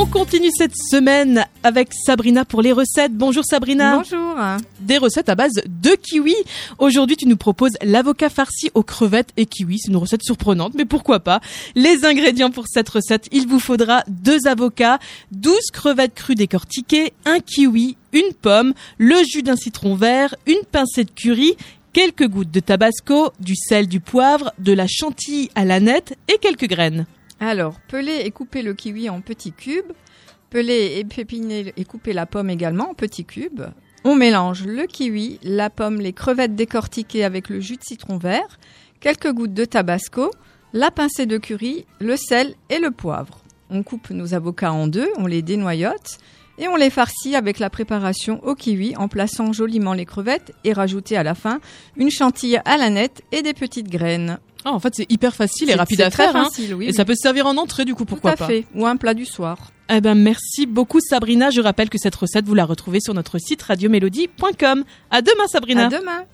On continue cette semaine avec Sabrina pour les recettes. Bonjour Sabrina. Bonjour. Des recettes à base de kiwi. Aujourd'hui, tu nous proposes l'avocat farci aux crevettes et kiwi. C'est une recette surprenante, mais pourquoi pas? Les ingrédients pour cette recette, il vous faudra deux avocats, 12 crevettes crues décortiquées, un kiwi, une pomme, le jus d'un citron vert, une pincée de curry, quelques gouttes de tabasco, du sel, du poivre, de la chantilly à la nette et quelques graines. Alors, peler et couper le kiwi en petits cubes. Peler et pépiner et couper la pomme également en petits cubes. On mélange le kiwi, la pomme, les crevettes décortiquées avec le jus de citron vert, quelques gouttes de tabasco, la pincée de curry, le sel et le poivre. On coupe nos avocats en deux, on les dénoyote et on les farcit avec la préparation au kiwi en plaçant joliment les crevettes et rajouter à la fin une chantilly à la nette et des petites graines. Ah, en fait, c'est hyper facile et rapide à très faire. hein. oui, et oui. ça peut se servir en entrée, du coup, pourquoi Tout à pas. fait. Ou un plat du soir. Eh ben, merci beaucoup Sabrina. Je rappelle que cette recette, vous la retrouvez sur notre site radiomélodie.com. À demain Sabrina. À demain.